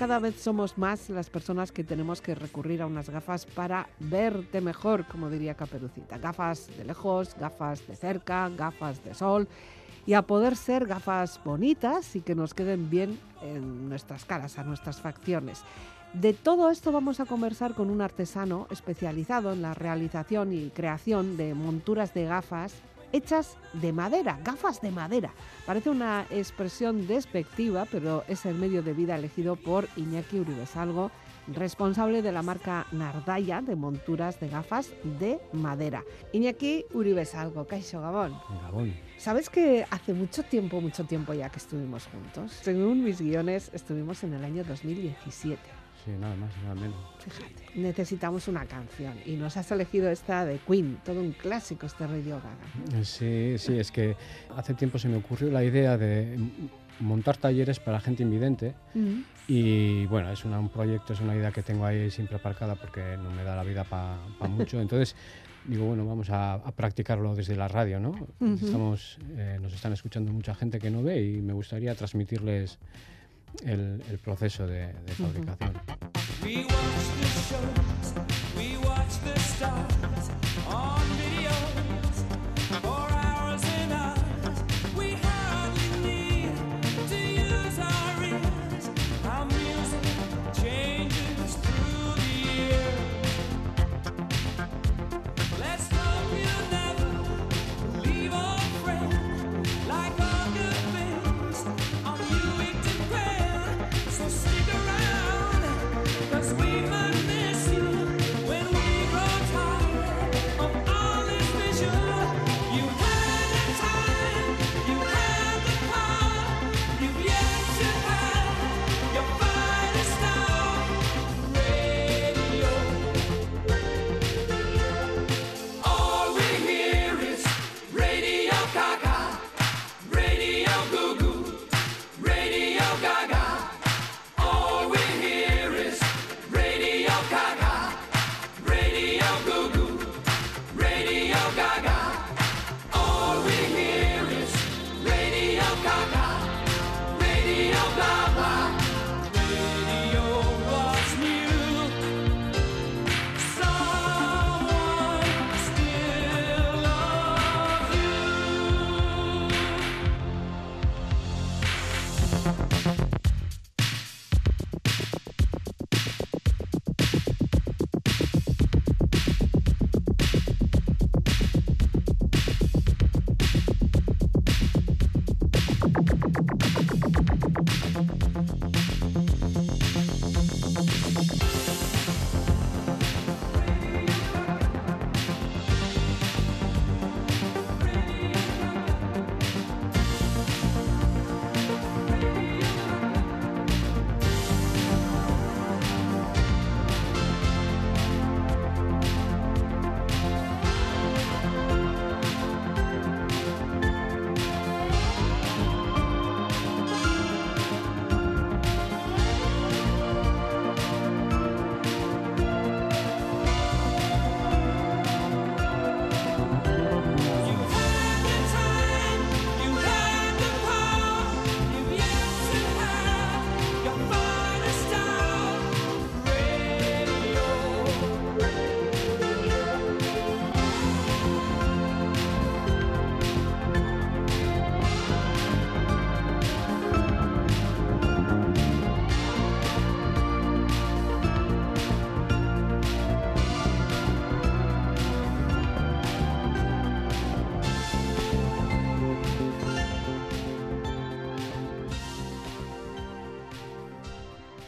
cada vez somos más las personas que tenemos que recurrir a unas gafas para verte mejor, como diría Caperucita. Gafas de lejos, gafas de cerca, gafas de sol y a poder ser gafas bonitas y que nos queden bien en nuestras caras, a nuestras facciones. De todo esto vamos a conversar con un artesano especializado en la realización y creación de monturas de gafas hechas de madera, gafas de madera. Parece una expresión despectiva, pero es el medio de vida elegido por Iñaki Uribesalgo, responsable de la marca Nardaya de monturas de gafas de madera. Iñaki Uribesalgo, Caixo Gabón. Gabón. ¿Sabes que hace mucho tiempo, mucho tiempo ya que estuvimos juntos? Según mis guiones, estuvimos en el año 2017. Sí, nada más, nada menos. Fíjate, necesitamos una canción y nos has elegido esta de Queen, todo un clásico este Radio Gaga. Sí, sí, es que hace tiempo se me ocurrió la idea de montar talleres para gente invidente Mm. y bueno, es una- un proyecto, es una idea que tengo ahí siempre aparcada porque no me da la vida para mucho, entonces digo, bueno, vamos a, a practicarlo desde la radio, ¿no? Ujú. Estamos, eh, nos están escuchando mucha gente que no ve y me gustaría transmitirles el, el proceso de, de fabricación. We watch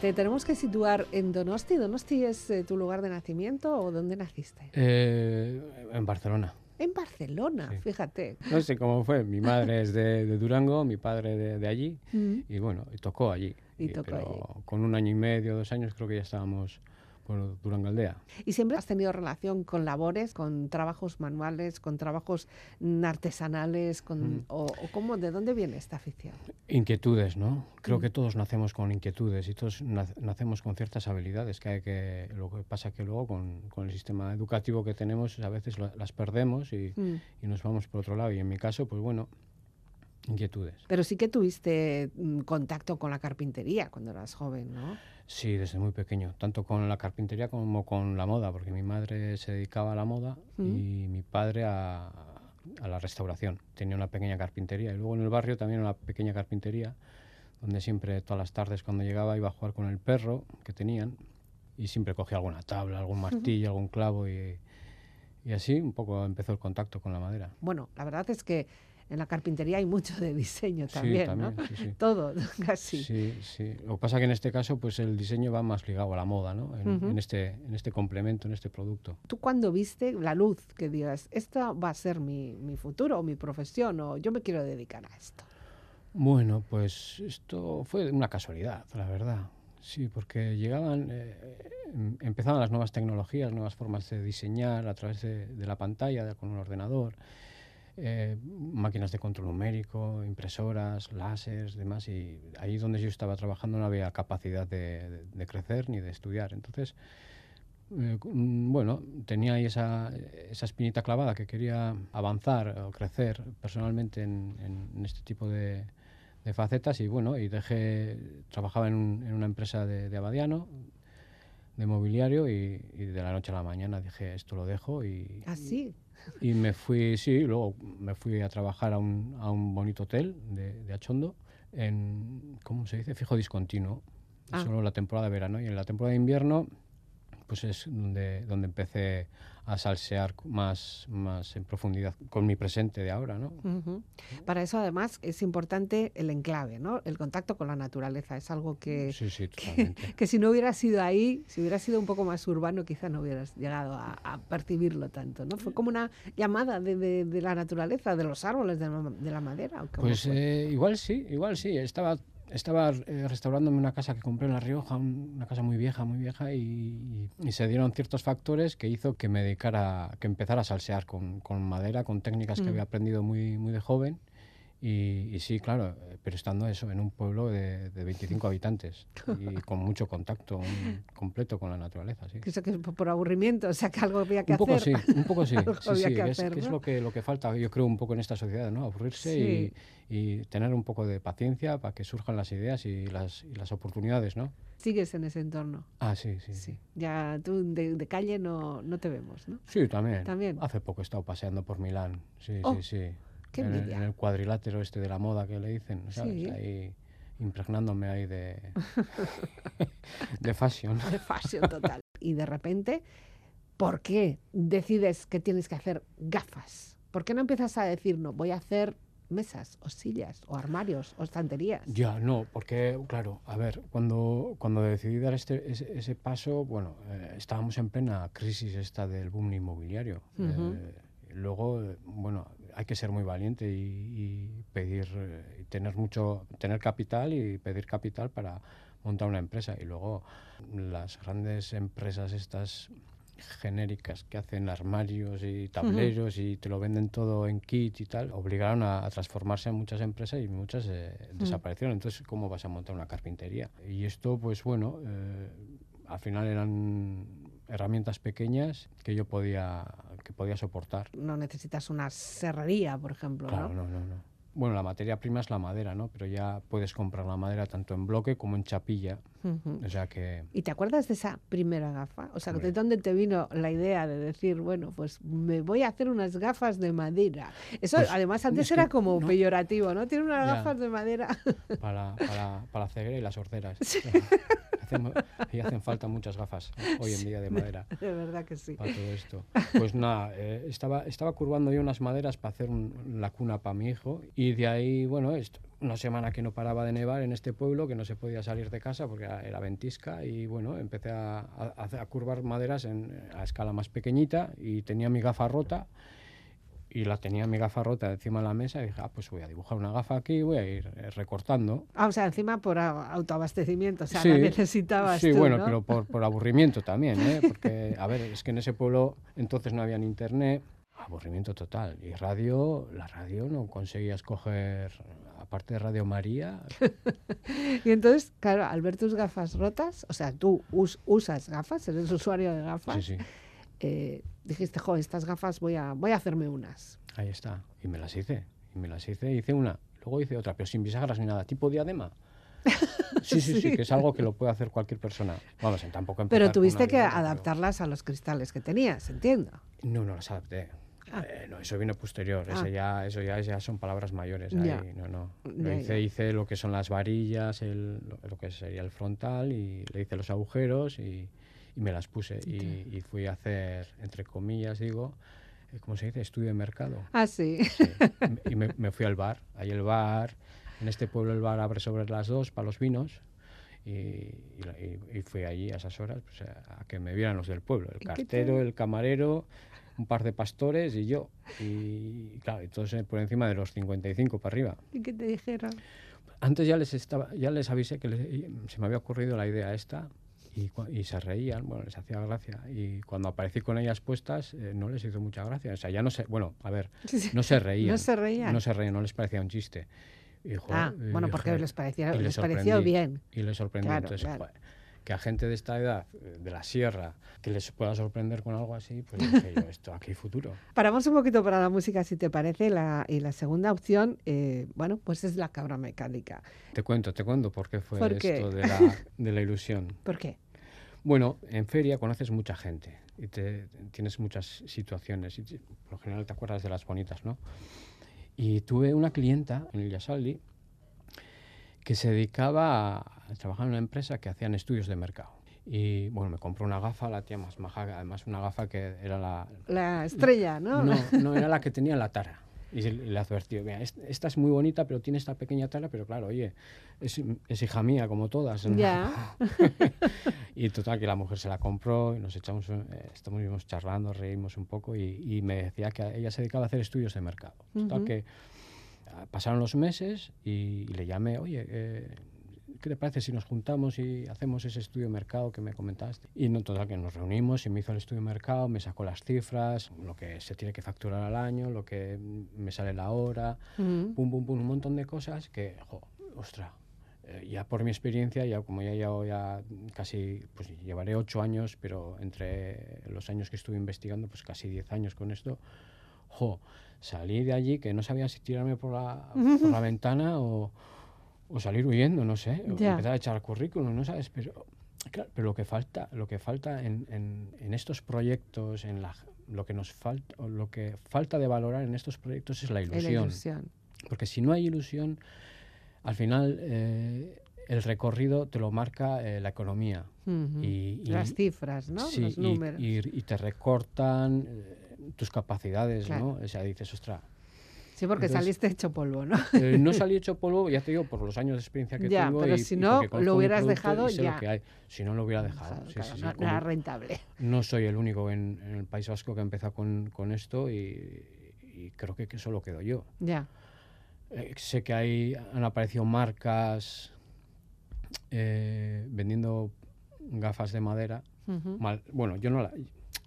Te tenemos que situar en Donosti. ¿Donosti es eh, tu lugar de nacimiento o dónde naciste? Eh, en Barcelona. En Barcelona, Sí. fíjate. No sé cómo fue, mi madre es de, de Durango, mi padre de, de allí Mm. y bueno, tocó allí. Y tocó pero allí. con un año y medio, dos años creo que ya estábamos por Durango Aldea. ¿Y siempre has tenido relación con labores, con trabajos manuales, con trabajos artesanales? Con, Mm. o, o cómo, ¿De dónde viene esta afición? Inquietudes, ¿no? Mm. Creo que todos nacemos con inquietudes y todos nac- nacemos con ciertas habilidades que hay que... Lo que pasa que luego con, con el sistema educativo que tenemos a veces la- las perdemos y, Mm. y nos vamos por otro lado. Y en mi caso, pues bueno, inquietudes. Pero sí que tuviste mm, contacto con la carpintería cuando eras joven, ¿no? Sí, desde muy pequeño, tanto con la carpintería como con la moda, porque mi madre se dedicaba a la moda y mi padre a, a la restauración. Tenía una pequeña carpintería y luego en el barrio también una pequeña carpintería, donde siempre todas las tardes cuando llegaba iba a jugar con el perro que tenían y siempre cogía alguna tabla, algún martillo, algún clavo y, y así un poco empezó el contacto con la madera. Bueno, la verdad es que en la carpintería hay mucho de diseño también, sí, también, ¿no? sí, sí. Todo, casi. Sí, sí. Lo que pasa que en este caso, pues el diseño va más ligado a la moda, ¿no? En, Ujú. en este, en este complemento, en este producto. ¿Tú cuando viste la luz que digas, esta va a ser mi, mi futuro o mi profesión o yo me quiero dedicar a esto? Bueno, pues esto fue una casualidad, la verdad. Sí, porque llegaban, eh, em- empezaban las nuevas tecnologías, nuevas formas de diseñar a través de, de la pantalla, de- con un ordenador, eh, máquinas de control numérico, impresoras, láseres, demás, y ahí donde yo estaba trabajando no había capacidad de, de- crecer ni de estudiar. Entonces, eh, mm, bueno, tenía ahí esa, espinita clavada que quería avanzar o crecer personalmente en, este tipo de, de facetas y bueno, y dejé, trabajaba en, un- en una empresa de, Abadiano, de mobiliario y, y de la noche a la mañana dije esto lo dejo y, Así. Y me fui, sí, luego me fui a trabajar a un, a un bonito hotel de, de Achondo en, ¿cómo se dice? Fijo discontinuo, Ah. solo la temporada de verano y en la temporada de invierno pues es donde, donde empecé a salsear más, más en profundidad con mi presente de ahora, ¿no? Ujú. Para eso además es importante el enclave, ¿no? El contacto con la naturaleza. Es algo que, Sí, sí, totalmente. que si no hubiera sido ahí, si hubiera sido un poco más urbano, quizá no hubieras llegado a, a percibirlo tanto, ¿no? Fue como una llamada de, de- de la naturaleza, de los árboles, de la, de la madera. ¿o Pues eh, igual sí, igual sí. Estaba, estaba eh, restaurándome una casa que compré en La Rioja, un- una casa muy vieja, muy vieja, y, se dieron ciertos factores que hizo que me dedicara, que empezara a salsear con, con madera, con técnicas que Mm. había aprendido muy, muy de joven. Y, y sí, claro, eh, pero estando eso en un pueblo de, de 25 habitantes y con mucho contacto un- completo con la naturaleza, sí. Que eso que es por aburrimiento, o sea que algo había que Un poco hacer. sí, un poco sí. Sí, sí, que es, lo que, lo que falta, yo creo, un poco en esta sociedad, ¿no? Aburrirse Sí. y, y tener un poco de paciencia para que surjan las ideas y las, y las oportunidades, ¿no? Sigues en ese entorno. Ah, sí, sí. Sí. Sí, Ya tú de, de calle no, no te vemos, ¿no? Sí, también. También. Hace poco he estado paseando por Milán. Sí, Oh, sí, sí. Qué en, el, envidia. en el cuadrilátero este de la moda que le dicen, ¿sabes? Sí. Ahí impregnándome ahí de, de fashion. de fashion total. Y de repente, ¿por qué decides que tienes que hacer gafas? ¿Por qué no empiezas a decir, no, voy a hacer mesas o sillas o armarios o estanterías? Ya, no, porque, claro, a ver, cuando, cuando decidí dar este, ese, ese paso, bueno, eh, estábamos en plena crisis esta del boom inmobiliario. Eh, luego, eh, bueno, hay que ser muy valiente y, y pedir, eh, y tener mucho, tener capital y pedir capital para montar una empresa. Y luego las grandes empresas estas genéricas que hacen armarios y tableros y te lo venden todo en kit y tal, obligaron a, a transformarse en muchas empresas y muchas eh, desaparecieron. Entonces, ¿cómo vas a montar una carpintería? Y esto, pues bueno, eh, al final eran herramientas pequeñas que yo podía, que podía soportar. No necesitas una serrería, por ejemplo, Claro, ¿no? no, no, no. Bueno, la materia prima es la madera, ¿no? Pero ya puedes comprar la madera tanto en bloque como en chapilla. Ujú. O sea que ¿Y te acuerdas de esa primera gafa? O sea, ¿de dónde te vino la idea de decir, bueno, pues me voy a hacer unas gafas de madera? Eso Pues, además antes era como no. peyorativo, ¿no? Tiene unas Ya. gafas de madera. para, para, para la ceguera y las sorderas. Hacen- y hacen falta muchas gafas hoy en día de madera. de verdad que sí. para todo esto. Pues nada, eh, estaba, estaba curvando yo unas maderas para hacer un- la cuna para mi hijo y de ahí, bueno, esto, una semana que no paraba de nevar en este pueblo, que no se podía salir de casa porque era, era ventisca y bueno, empecé a, a- a- curvar maderas en, a escala más pequeñita y tenía mi gafa rota y la tenía mi gafa rota encima de la mesa y dije, ah, pues voy a dibujar una gafa aquí y voy a ir eh, recortando. Ah, o sea, encima por autoabastecimiento, o sea, Sí, la necesitabas Sí, tú, bueno, ¿no? pero por, por aburrimiento también, ¿eh? Porque, a ver, es que en ese pueblo entonces no había ni internet. Aburrimiento total. Y radio, la radio no conseguías coger, aparte de Radio María, Y entonces, claro, al ver tus gafas rotas, o sea, tú us- usas gafas, eres usuario de gafas, sí, sí, eh, dijiste, jo, estas gafas voy a, voy a hacerme unas. ahí está. Y me las hice, y me las hice, hice una. luego hice otra, pero sin bisagras ni nada, tipo diadema. Sí, sí, sí, que es algo que lo puede hacer cualquier persona. Vamos, tampoco Pero tuviste que pero- adaptarlas a los cristales que tenías, entiendo. No, no las adapté. Ah. Eh, no, eso vino posterior. Ah. Eso ya, eso ya, ya son palabras mayores. Ya. Ahí, no, no. Lo hice, ya. hice lo que son las varillas, el- lo, que sería el frontal, y le hice los agujeros y, y me las puse. Y, y fui a hacer, entre comillas, digo, eh, ¿cómo se dice? Estudio de mercado. Ah, sí. Sí. y me, me fui al bar. Ahí el bar, en este pueblo el bar abre sobre las dos para los vinos. Y, y y- fui allí a esas horas pues, a, a que me vieran los del pueblo, el ¿Y qué cartero, el camarero, un par de pastores y yo. Y claro, entonces por encima de los 55 para arriba. ¿Y qué te dijeron? Antes ya les estaba, ya les avisé que les- se me había ocurrido la idea esta y, y se reían, bueno, les hacía gracia. Y cuando aparecí con ellas puestas, eh, no les hizo mucha gracia. O sea, ya no sé, bueno, a ver, no se reían. No se reían. No se reían, no les parecía un chiste. Y, joder, Ah, bueno, porque les, parecía, les pareció bien. Y les sorprendió. Claro, Entonces, claro. joder, que a gente de esta edad, eh, de la sierra, que les pueda sorprender con algo así, pues dije yo, esto aquí hay futuro. Paramos un poquito para la música, si te parece. La, y la segunda opción, eh, bueno, pues es la cabra mecánica. Te cuento, te cuento por qué fue ¿Por qué? esto de la, de la ilusión. ¿Por qué? Bueno, en feria conoces mucha gente y te, tienes muchas situaciones y te- por lo general te acuerdas de las bonitas, ¿no? Y tuve una clienta en el Yasaldi que se dedicaba a, trabajar en una empresa que hacían estudios de mercado. Y bueno, me compró una gafa, la tía más maja, además una gafa que era la... La estrella, ¿no? No, no era la que tenía la tara. Y le advertí, mira, est- esta es muy bonita, pero tiene esta pequeña tara, pero claro, oye, es, es hija mía como todas. ¿no? Ya. y total, que la mujer se la compró y nos echamos, eh, estamos charlando, reímos un poco y, y me decía que ella se dedicaba a hacer estudios de mercado. Total, Ujú. que ah, pasaron los meses y, y le llamé, oye, eh, ¿qué te parece si nos juntamos y hacemos ese estudio de mercado que me comentaste? Y no, total, que nos reunimos y me hizo el estudio de mercado, me sacó las cifras, lo que se tiene que facturar al año, lo que me sale la hora, pum, pum, pum, un montón de cosas que, jo, ostras, eh, ya por mi experiencia, ya como ya llevo ya casi, pues llevaré ocho años, pero entre los años que estuve investigando, pues casi diez años con esto, jo, salí de allí que no sabía si tirarme por la, por la ventana o, o salir huyendo, no sé, o empezar a echar currículum, no sabes, pero claro, pero lo que falta, lo que falta en, en- en estos proyectos, en la, lo que nos falta, o lo que falta de valorar en estos proyectos es la ilusión. Porque si no hay ilusión, al final eh, el recorrido te lo marca eh, la economía. Y- y- Las cifras, ¿no? Sí, Los números. Y, y te recortan eh, tus capacidades, Claro. ¿no? O sea, dices, ostras, sí, porque entonces- saliste hecho polvo, ¿no? eh, no salí hecho polvo, ya te digo, por los años de experiencia que Ya, tengo. pero y- si no, lo hubieras dejado lo ya. que hay. Si no, lo hubiera dejado. Claro, sí, claro, sí, no, era rentable. no soy el único en, en el País Vasco que ha empezado con, con esto y, y creo que, que solo quedo yo. Ya. Eh, sé que hay, han aparecido marcas eh, vendiendo gafas de madera. Mal- bueno, yo no la,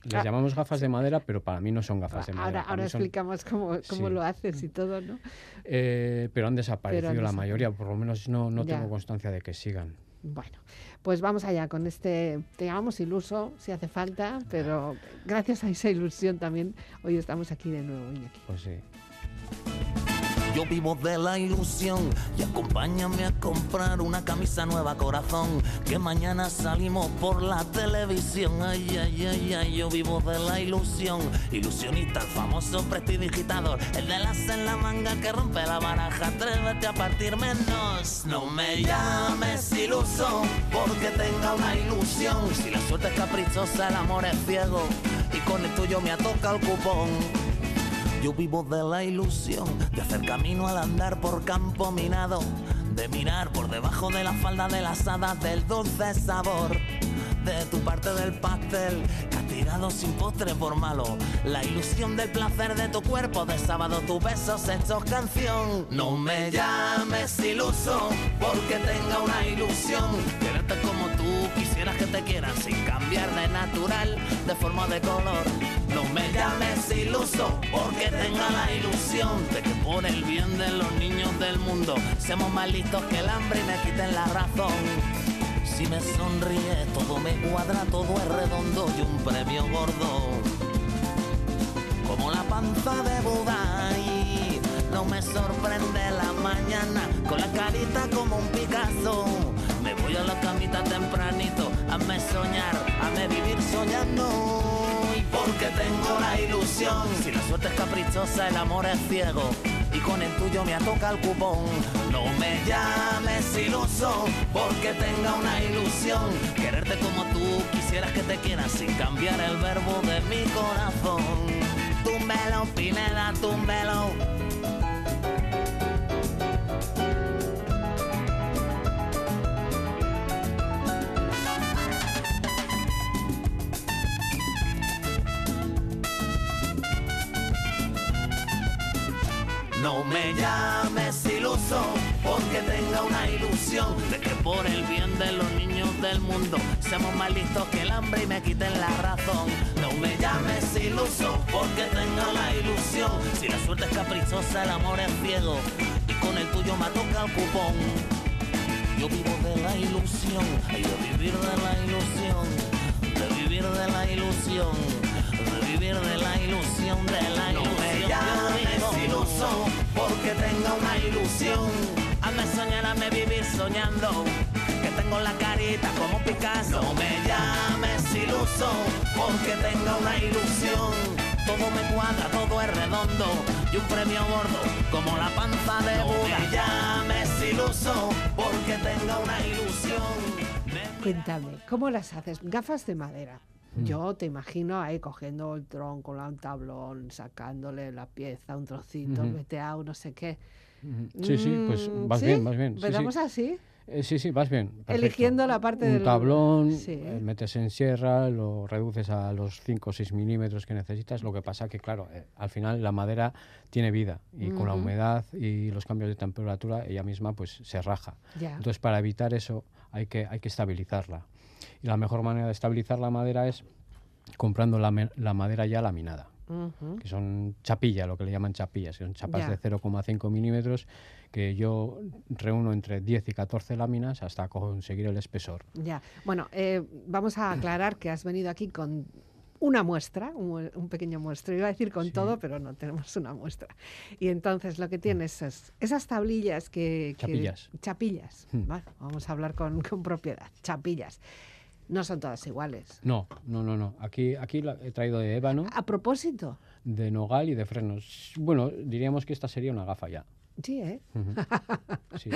les Ah. llamamos gafas de madera, pero para mí no son gafas de madera. Ahora, ahora son- explicamos cómo, cómo Sí. lo haces y todo, ¿no? eh, pero han desaparecido la mayoría, por lo menos no, no Ya. tengo constancia de que sigan. Bueno, pues vamos allá con este, te llamamos iluso si hace falta, pero gracias a esa ilusión también hoy estamos aquí de nuevo, Iñaki. Pues sí. Yo vivo de la ilusión y acompáñame a comprar una camisa nueva corazón que mañana salimos por la televisión. Ay, ay, ay, ay, yo vivo de la ilusión. Ilusionista, el famoso prestidigitador, el de las en la manga que rompe la baraja. Atrévete a partir menos. No me llames iluso porque tenga una ilusión. Si la suerte es caprichosa, el amor es ciego y con el tuyo me ha tocado el cupón. Yo vivo de la ilusión de hacer camino al andar por campo minado, de mirar por debajo de la falda de las hadas del dulce sabor. De tu parte del pastel, castigado sin postre por malo. La ilusión del placer de tu cuerpo, de sábado tus besos hechos canción. No me llames iluso, porque tenga una ilusión. Quererte como tú quisieras que te quieran, sin cambiar de natural, de forma de color. No me llames iluso porque tenga la ilusión de que por el bien de los niños del mundo seamos más listos que el hambre y me quiten la razón. Si me sonríes todo me cuadra, todo es redondo y un premio gordo. Como la panza de Buda y no me sorprende la mañana con la carita como un Picasso. Me voy a la camita tempranito, hazme soñar, hazme vivir soñando. Porque tengo la ilusión, si la suerte es caprichosa, el amor es ciego. Y con el tuyo me atoca el cupón. No me llames iluso, porque tenga una ilusión. Quererte como tú, quisieras que te quieras sin cambiar el verbo de mi corazón. Túmbelo, Pineda, túmbelo. No me llames iluso, porque tenga una ilusión de que por el bien de los niños del mundo seamos más listos que el hambre y me quiten la razón. No me llames iluso, porque tenga la ilusión. Si la suerte es caprichosa, el amor es ciego y con el tuyo me toca el cupón. Yo vivo de la ilusión, ay, de vivir de la ilusión, de vivir de la ilusión, de vivir de la ilusión, de porque tenga una ilusión. Hazme soñar, hazme vivir soñando, que tengo la carita como Picasso. No me llames iluso, porque tenga una ilusión. Todo me cuadra, todo es redondo y un premio gordo como la panza de Buda. No me llames iluso, porque tenga una ilusión. Me- Cuéntame, ¿cómo las haces? Gafas de madera. Yo te imagino ahí cogiendo el tronco, un tablón, sacándole la pieza, un trocito, Ujú. veteado, no sé qué. Sí, sí, pues Mm, vas ¿sí? bien, vas bien. Sí, sí. ¿Empezamos así? Eh, sí, sí, vas bien. perfecto. Eligiendo la parte Un del- tablón, eh, metes en sierra, lo reduces a los 5 o 6 milímetros que necesitas. Lo que pasa que, claro, eh, al final la madera tiene vida y con la humedad y los cambios de temperatura ella misma pues se raja. Ya. Entonces, para evitar eso hay que, hay que estabilizarla. Y la mejor manera de estabilizar la madera es comprando la, la madera ya laminada Ujú. que son chapilla, lo que le llaman chapillas, que son chapas de 0,5 milímetros, que yo reúno entre 10 y 14 láminas hasta conseguir el espesor. Ya. Bueno, eh, vamos a aclarar que has venido aquí con una muestra, un, un pequeño muestro. Iba a decir con Sí. todo, pero no tenemos una muestra. Y entonces lo que tienes es esas tablillas que... que- Chapillas. chapillas. Hmm. Vamos a hablar con, con propiedad. Chapillas. No son todas iguales. No, no, no, no. Aquí, aquí la he traído de ébano, A propósito, de nogal y de frenos. Bueno, diríamos que esta sería una gafa ya. sí, ¿eh? Sí.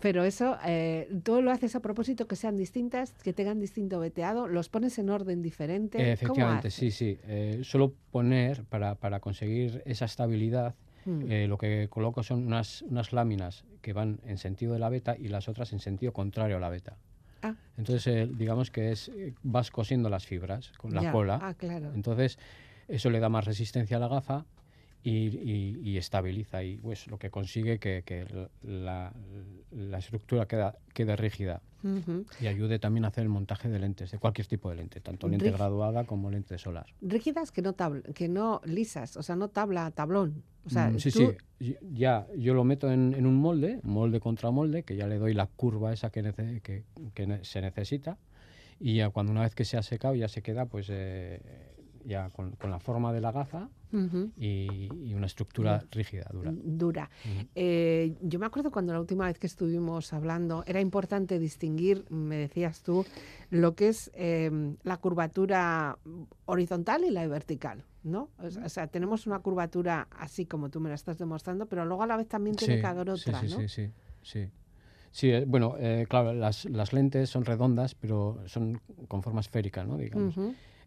Pero eso, eh, tú lo haces a propósito que sean distintas, que tengan distinto veteado, los pones en orden diferente. Eh, ¿Cómo efectivamente, sí, sí. Eh, suelo poner, para, para conseguir esa estabilidad, Mm. eh, lo que coloco son unas, unas láminas que van en sentido de la beta y las otras en sentido contrario a la beta. Ah, Entonces, eh, digamos que es eh, vas cosiendo las fibras con la ya. cola. Ah, claro. Entonces, eso le da más resistencia a la gafa y, y- y estabiliza. Y pues lo que consigue que, que la, la estructura queda, quede rígida Ujú. y ayude también a hacer el montaje de lentes, de cualquier tipo de lente, tanto lente Ríg- graduada como lente solar. rígidas que no tabl que no lisas, o sea, no tabla, tablón. O sea, Mm, sí, tú- sí, ya yo lo meto en, en un molde, molde contra molde, que ya le doy la curva esa que, nece- que, que se necesita y ya cuando una vez que se ha secado ya se queda pues eh, ya con, con la forma de la gafa Ujú. y, y una estructura rígida, dura. Dura. Eh, yo me acuerdo cuando la última vez que estuvimos hablando, era importante distinguir, me decías tú, lo que es eh, la curvatura horizontal y la vertical, ¿no? O sea, tenemos una curvatura así como tú me la estás demostrando, pero luego a la vez también tiene Sí, que haber otra, sí, ¿no? sí, sí, sí. Sí, eh, bueno, eh, claro, las, las lentes son redondas, pero son con forma esférica, ¿no? Digamos.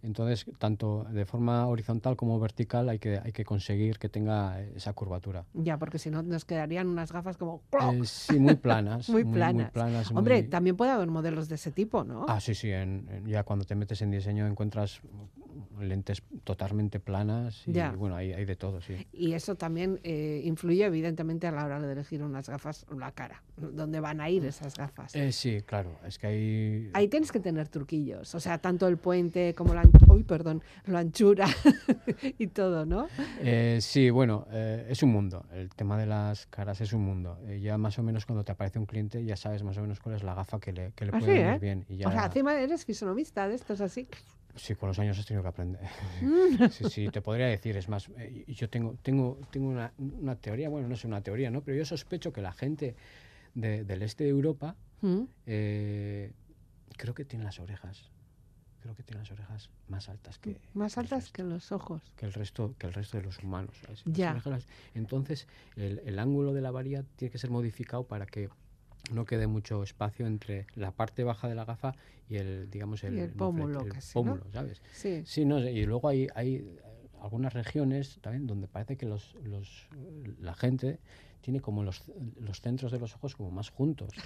Entonces, tanto de forma horizontal como vertical hay que, hay que conseguir que tenga esa curvatura. Ya, porque si no nos quedarían unas gafas como... Eh, sí, muy planas. Muy planas. planas, Hombre, muy- también puede haber modelos de ese tipo, ¿no? Ah, sí, sí. en- en- ya cuando te metes en diseño encuentras lentes totalmente planas y Ya. bueno, hay, hay de todo, sí. Y eso también eh, influye evidentemente a la hora de elegir unas gafas, la cara, dónde van a ir esas gafas. Eh, sí, claro. Es que hay... Ahí tienes que tener truquillos, o sea, tanto el puente como la, uy, perdón, la anchura y todo, ¿no? Eh, sí, bueno, eh, es un mundo. El tema de las caras es un mundo. Eh, ya más o menos cuando te aparece un cliente ya sabes más o menos cuál es la gafa que le, que le Así, puede ¿eh? venir bien. Y ya... O sea, encima eres fisonomista de estos así. Sí, con los años has tenido que aprender. sí, sí, te podría decir, es más, yo tengo, tengo, tengo una, una teoría, bueno, no sé una teoría, ¿no? Pero yo sospecho que la gente de- del este de Europa ¿Mm? creo que tiene las orejas, creo que tiene las orejas más altas que Más que el altas resto, que los ojos. que el resto que el resto de los humanos. Ya. orejas Entonces, el, el ángulo de la varilla tiene que ser modificado para que no quede mucho espacio entre la parte baja de la gafa y el, digamos, el, Y el moflete, pómulo el casi, ¿no? ¿sabes? Sí. Sí, no, y luego hay, hay algunas regiones también donde parece que los, los, la gente tiene como los, los centros de los ojos como más juntos.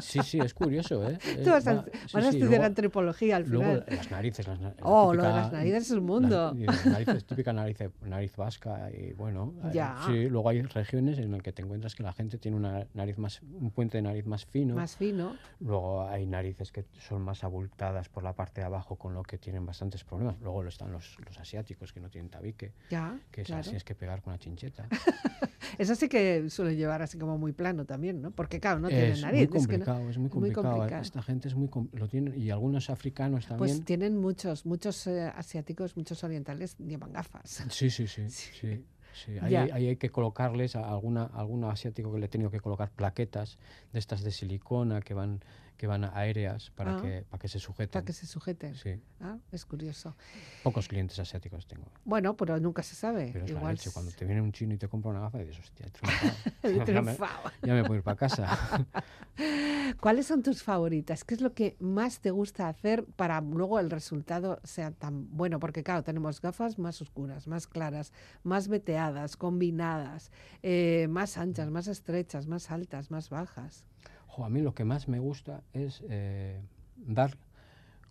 Sí, sí, es curioso, ¿eh? Eh, Tú vas a, va- vas sí, a sí, estudiar luego- antropología al Luego final. las narices, las, la Oh, lo de típica- las narices es un las- mundo. y las narices, típica nariz, nariz vasca y bueno, eh, Ya. sí, luego hay regiones en las que te encuentras que la gente tiene una nariz más, un puente de nariz más fino, Más fino. luego hay narices que son más abultadas por la parte de abajo con lo que tienen bastantes problemas, luego están los, los asiáticos que no tienen tabique, Ya, que claro. así es que pegar con la chincheta. Eso sí que suele llevar así como muy plano también, ¿no? Porque claro, no tiene es nariz. muy es que no- complicado, es muy muy complicado, complicado. esta gente es muy lo tienen y algunos africanos también. Pues tienen muchos, muchos eh, asiáticos, muchos orientales llevan gafas. Sí, sí, sí. sí. sí. Ahí, Ya. hay- ahí hay que colocarles a alguna, algún asiático que le he tenido que colocar plaquetas de estas de silicona que van, que van aéreas para, Ah. que, para que se sujeten. Para que se sujeten. Sí, Ah, es curioso. pocos clientes asiáticos tengo. Bueno, pero nunca se sabe. Pero es la Igual leche. Cuando te viene un chino y te compra una gafa, dices, hostia, he triunfado. he ya, me, triunfado. ya me puedo ir para casa. ¿Cuáles son tus favoritas? ¿Qué es lo que más te gusta hacer para luego el resultado sea tan bueno? Porque claro, tenemos gafas más oscuras, más claras, más veteadas, combinadas, eh, más anchas, más estrechas, más altas, más bajas. Jo, a mí lo que más me gusta es eh, dar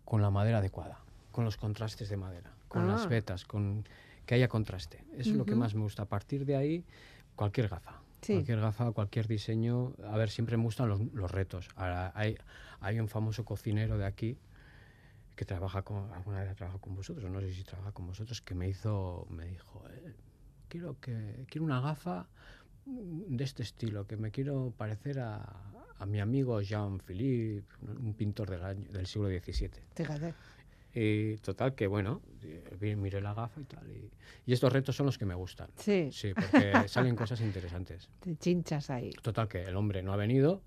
con la madera adecuada, con los contrastes de madera, con Ah. las vetas, con que haya contraste. Eso es lo que más me gusta. A partir de ahí, cualquier gafa. Sí. Cualquier gafa, cualquier diseño. A ver, siempre me gustan los, los retos. Ahora, hay, hay un famoso cocinero de aquí que trabaja con, alguna vez ha trabajado con vosotros, no sé si trabaja con vosotros, que me hizo, me dijo, "Eh, quiero que quiero una gafa de este estilo, que me quiero parecer a, a mi amigo Jean-Philippe, un pintor del, año, del siglo XVII. Fíjate. Y total, que bueno, miré la gafa y tal. Y, y estos retos son los que me gustan. Sí, Sí, porque salen cosas interesantes. te chinchas ahí. Total, que el hombre no ha venido,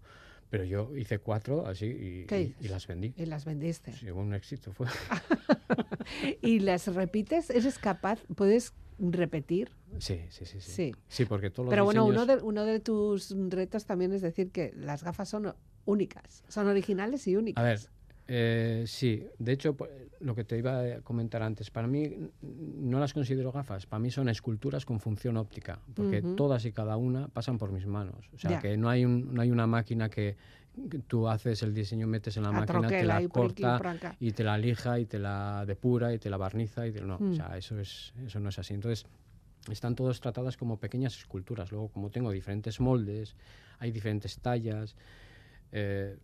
pero yo hice cuatro así y, ¿Qué y- y las vendí. Y las vendiste. Sí, un éxito. Fue. ¿Y las repites? ¿Eres capaz? ¿Puedes repetir? Sí, sí, sí. Sí, Sí. Sí, porque todos los Pero bueno, uno de, uno de tus retos también es decir que las gafas son únicas, son originales y únicas. A ver, eh, sí, de hecho, po- lo que te iba a comentar antes, para mí no las considero gafas, para mí son esculturas con función óptica, porque todas y cada una pasan por mis manos. O sea, que no hay, un- no hay una máquina que tú haces el diseño, metes en la máquina, te la por aquí corta por y te la lija y te la depura y te la barniza y te- no, Mm. o sea, eso es eso no es así. Entonces, están todas tratadas como pequeñas esculturas. Luego, como tengo diferentes moldes, hay diferentes tallas, eh,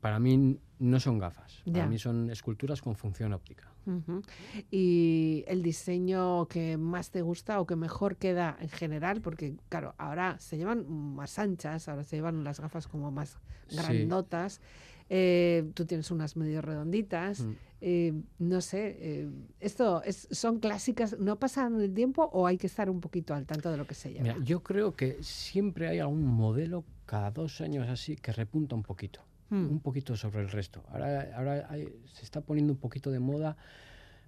para mí no son gafas, para mí son esculturas con función óptica. ¿Y el diseño que más te gusta o que mejor queda en general? Porque, claro, ahora se llevan más anchas, ahora se llevan las gafas como más Sí. grandotas. eh, tú tienes unas medio redonditas. Mm. eh, no sé, eh, ¿esto es, son clásicas? ¿No pasan el tiempo o hay que estar un poquito al tanto de lo que se lleva? Mira, yo creo que siempre hay algún modelo cada dos años así que repunta un poquito, Mm. un poquito sobre el resto. Ahora, ahora hay- se está poniendo un poquito de moda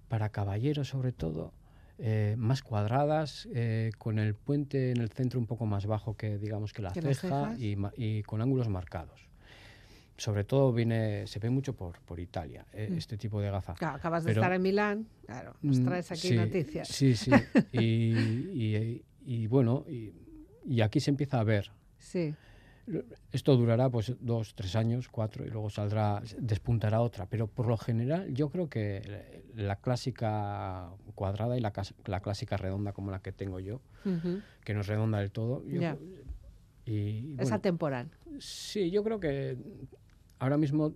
para caballeros sobre todo, eh, más cuadradas, eh, con el puente en el centro un poco más bajo que digamos que la ceja y, con ángulos marcados. Sobre todo viene, se ve mucho por, por Italia, eh, Mm. este tipo de gafa. Claro, acabas de estar en Milán, claro, nos Mm, traes aquí sí, noticias. Sí, sí. Y, y- y bueno, y aquí se empieza a ver. Sí, Esto durará pues dos, tres años, cuatro, y luego saldrá, despuntará otra. Pero por lo general yo creo que la clásica cuadrada y la, la clásica redonda como la que tengo yo, que no es redonda del todo. yo creo- y, es bueno, atemporal. sí, yo creo que ahora mismo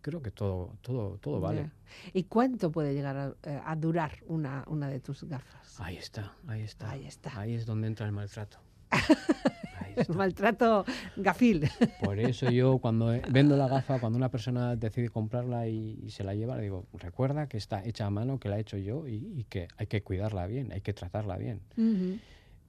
creo que todo, todo, todo vale. ¿Y cuánto puede llegar a, eh, a durar una, una de tus gafas? Ahí está, ahí está. Ahí está. Ahí es donde entra el maltrato. Ahí el maltrato gafil. Por eso yo cuando eh, vendo la gafa, cuando una persona decide comprarla y, y se la lleva, le digo, recuerda que está hecha a mano, que la he hecho yo y, y que hay que cuidarla bien, hay que tratarla bien. Ujú.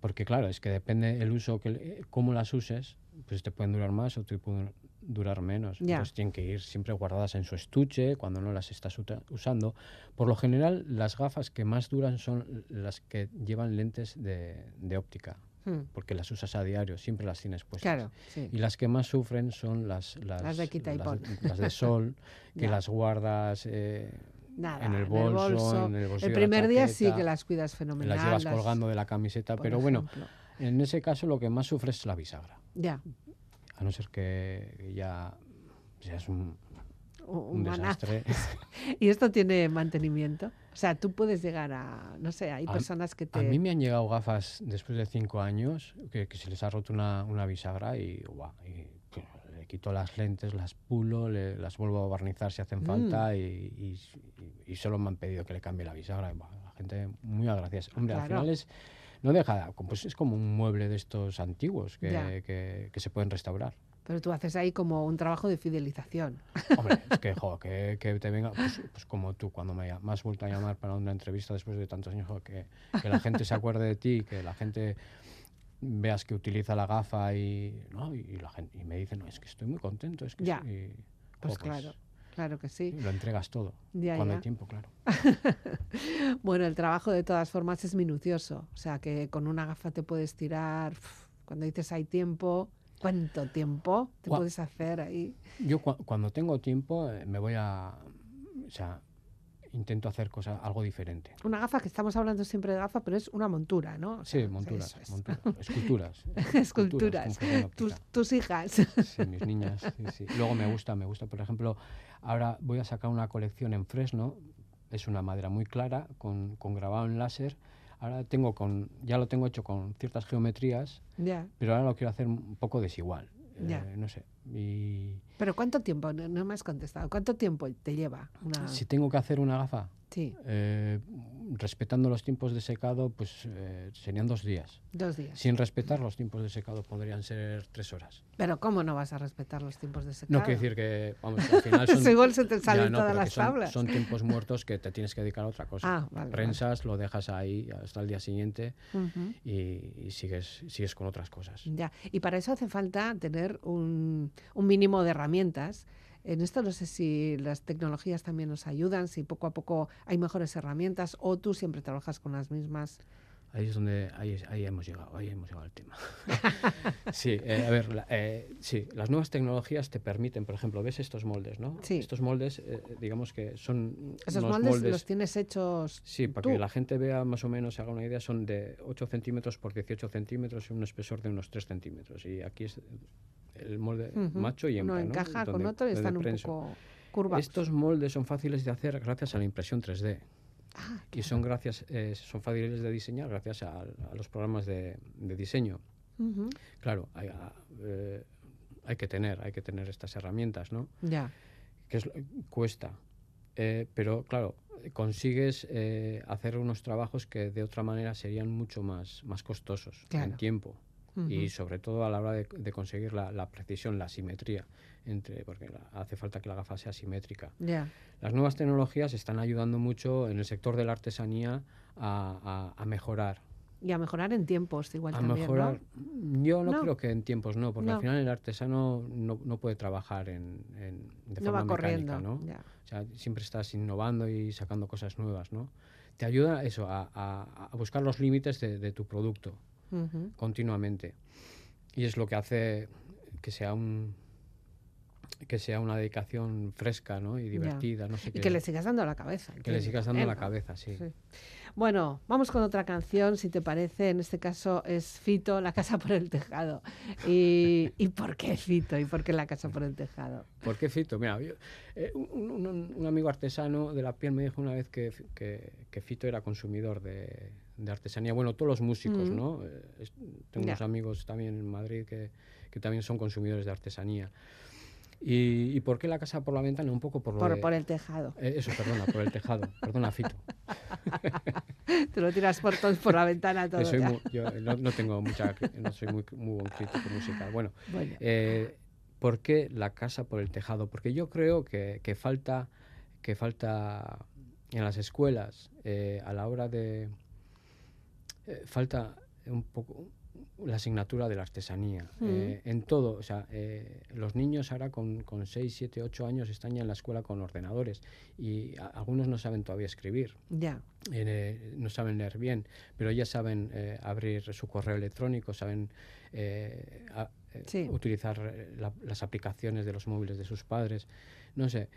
Porque claro, es que depende el uso, que, le- cómo las uses, pues te pueden durar más o te pueden durar menos. Ya. Entonces tienen que ir siempre guardadas en su estuche cuando no las estás usando. Por lo general, las gafas que más duran son las que llevan lentes de, de óptica, Mm, porque las usas a diario, siempre las tienes puestas. Claro, sí. Y las que más sufren son las, las, Las de quita y las pon. las de sol, que las guardas eh, Nada, en el bolso, en el bolsillo de la primer día sí que las cuidas fenomenal. las llevas colgando de la camiseta, pero bueno, en ese caso lo que más sufre es la bisagra. Ya, A no ser que ya seas un, un desastre. ¿Y esto tiene mantenimiento? O sea, tú puedes llegar a, no sé, hay A- personas que te... A mí me han llegado gafas después de cinco años que, que se les ha roto una, una bisagra y, y le quito las lentes, las pulo, le- las vuelvo a barnizar si hacen Mm. falta y, y- y- y solo me han pedido que le cambie la bisagra. la gente muy agradecida. Hombre, al final es, no deja, pues es como un mueble de estos antiguos que, que- que se pueden restaurar. Pero tú haces ahí como un trabajo de fidelización. Hombre, es que, jo, que, que te venga, pues, pues como tú, cuando me, has vuelto a llamar para una entrevista después de tantos años, jo, que, que la gente se acuerde de ti, que la gente veas que utiliza la gafa y, ¿no? y, y la gente, y me dice, no, es que estoy muy contento, es que Ya. sí", jo, Pues claro, claro que sí. Lo entregas todo, Ya, cuando ya. hay tiempo, claro. Bueno, el trabajo de todas formas es minucioso. O sea, que con una gafa te puedes tirar... Cuando dices hay tiempo, ¿cuánto tiempo te Gua- puedes hacer ahí? Yo cua- cuando tengo tiempo eh, me voy a, o sea, intento hacer cosas, algo diferente. Una gafa, que estamos hablando siempre de gafa, pero es una montura, ¿no? O sea, Sí, monturas, es. monturas, esculturas. Esculturas. función Tus, tus hijas. Sí, mis niñas. sí, sí. Luego me gusta, me gusta. Por ejemplo, ahora voy a sacar una colección en Fresno. Es una madera muy clara, con, con grabado en láser. Ahora tengo con, ya lo tengo hecho con ciertas geometrías, pero ahora lo quiero hacer un poco desigual. Ya. Eh, no sé. Y Pero ¿cuánto tiempo? No, no me has contestado. ¿Cuánto tiempo te lleva una...? si tengo que hacer una gafa, Sí, eh, respetando los tiempos de secado, pues eh, serían dos días. dos días. Sin respetar los tiempos de secado podrían ser tres horas. Pero ¿cómo no vas a respetar los tiempos de secado? No quiere decir que, vamos, al final son... Igual se te salen no, todas las son, tablas. son tiempos muertos que te tienes que dedicar a otra cosa. Ah, vale, vale. Prensas, lo dejas ahí hasta el día siguiente y, y sigues, sigues con otras cosas. Ya, y para eso hace falta tener un, un mínimo de herramientas. En esto no sé si las tecnologías también nos ayudan, si poco a poco hay mejores herramientas o tú siempre trabajas con las mismas. Ahí es donde ahí, ahí hemos llegado, ahí hemos llegado al tema. sí, eh, a ver, la- eh, sí, las nuevas tecnologías te permiten, por ejemplo, ves estos moldes, ¿no? Sí. Estos moldes, eh, digamos que son Esos moldes, los tienes hechos Sí, para tú. que la gente vea más o menos, se haga una idea, son de 8 centímetros por 18 centímetros y un espesor de unos 3 centímetros. Y aquí es el molde macho y hembra. Uno ¿no? encaja con Donde- otro y están un poco curvados. Estos moldes son fáciles de hacer gracias a la impresión 3D. Ah, Y son, gracias, eh, son fáciles de diseñar gracias a, a los programas de, de diseño. Claro, hay, ah, eh, hay que tener, hay que tener estas herramientas, ¿no? Ya, que es, cuesta. Eh, pero claro, consigues eh, hacer unos trabajos que de otra manera serían mucho más, más costosos Claro. en tiempo ujú, y sobre todo a la hora de, de conseguir la, la precisión, la simetría, entre, porque la- hace falta que la gafa sea simétrica. ya, Las nuevas tecnologías están ayudando mucho en el sector de la artesanía a, a- a mejorar. y a mejorar en tiempos igual A también, mejorar. Yo no, No. creo que en tiempos no, porque No. al final el artesano no, no puede trabajar en, en- de ¿no? No forma va corriendo. mecánica, ¿no? ya. O sea, siempre estás innovando y sacando cosas nuevas, ¿no? Te ayuda eso, a, a- a buscar los límites de, de tu producto Continuamente. Y es lo que hace que sea un que sea una dedicación fresca, ¿no? Y divertida, no sé Y qué. que le sigas dando a la cabeza. que le sigas dando la cabeza, sí. Sí. Bueno, vamos con otra canción, si te parece. En este caso es Fito, La Casa por el Tejado. ¿Y, ¿y por qué Fito? ¿Y por qué La Casa por el Tejado? ¿Por qué Fito? Mira, yo- eh, un, un- un amigo artesano de la piel me dijo una vez que, que- que Fito era consumidor de, de artesanía. Bueno, todos los músicos, Mm. ¿no? Eh, es- tengo Ya. unos amigos también en Madrid que, que también son consumidores de artesanía. ¿Y, y por qué la casa por la ventana? Un poco por lo Por, de- por el tejado. eh, eso, perdona, por el tejado. Perdona, Fito. Te lo tiras por, todo, por la ventana todo. Soy ya. mu- yo no, no tengo mucha, no soy muy, muy buen crítico musical. Bueno, Bueno, eh, ¿por qué la casa por el tejado? Porque yo creo que, que falta, que falta en las escuelas eh, a la hora de eh, falta un poco la asignatura de la artesanía Mm. eh, en todo o sea eh, los niños ahora con, con 6, 7, 8 años están ya en la escuela con ordenadores y a- algunos no saben todavía escribir ya. eh, no saben leer bien, pero ya saben abrir su correo electrónico, saben a- Sí. utilizar la- las aplicaciones de los móviles de sus padres. No sé,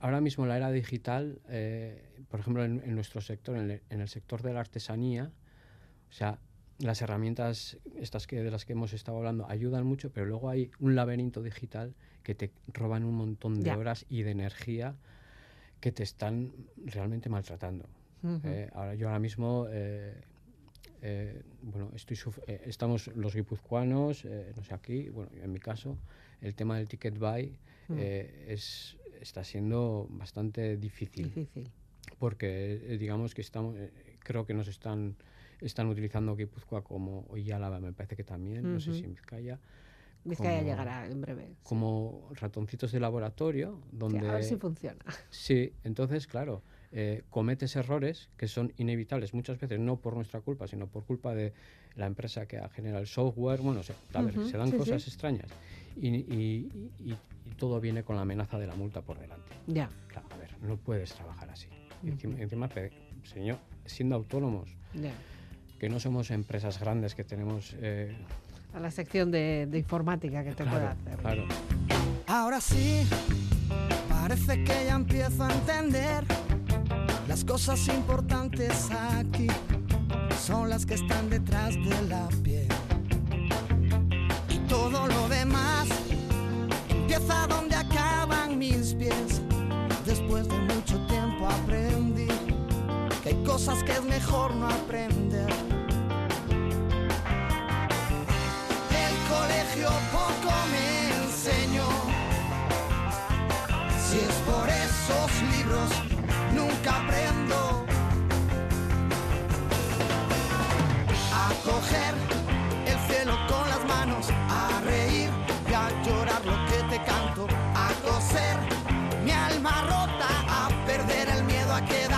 ahora mismo la era digital, eh, por ejemplo, en, en nuestro sector, en el, en el sector de la artesanía, o sea, las herramientas estas que de las que hemos estado hablando ayudan mucho, pero luego hay un laberinto digital que te roban un montón de Ya. horas y de energía que te están realmente maltratando. Eh, ahora yo ahora mismo, eh, eh, bueno, estoy estamos los guipuzcoanos, eh, no sé aquí, bueno, en mi caso, el tema del ticket buy Mm. eh, es, está siendo bastante difícil Difícil. porque eh, digamos que estamos, eh, creo que nos están están utilizando Guipúzcoa como y Álava me parece que también, no sé si en Vizcaya, Vizcaya como- llegará en breve. sí. como ratoncitos de laboratorio Sí, donde a ver si funciona. Sí, entonces, claro, eh, cometes errores que son inevitables muchas veces, no por nuestra culpa, sino por culpa de la empresa que genera el software. Bueno, se, a ver, se dan sí, cosas sí. extrañas y, y- y- y todo viene con la amenaza de la multa por delante. Ya. Claro, a ver, no puedes trabajar así. Y encima, señor, siendo autónomos, Ya. que no somos empresas grandes que tenemos... eh, A la sección de, de informática que te pueda claro, hacer. claro. Ahora sí, parece que ya empiezo a entender las cosas importantes aquí son las que están detrás de la piel. Empieza donde acaban mis pies. Después de mucho tiempo aprendí que hay cosas que es mejor no aprender. El colegio poco me enseñó. Si es por esos libros, nunca aprendo a coger perder el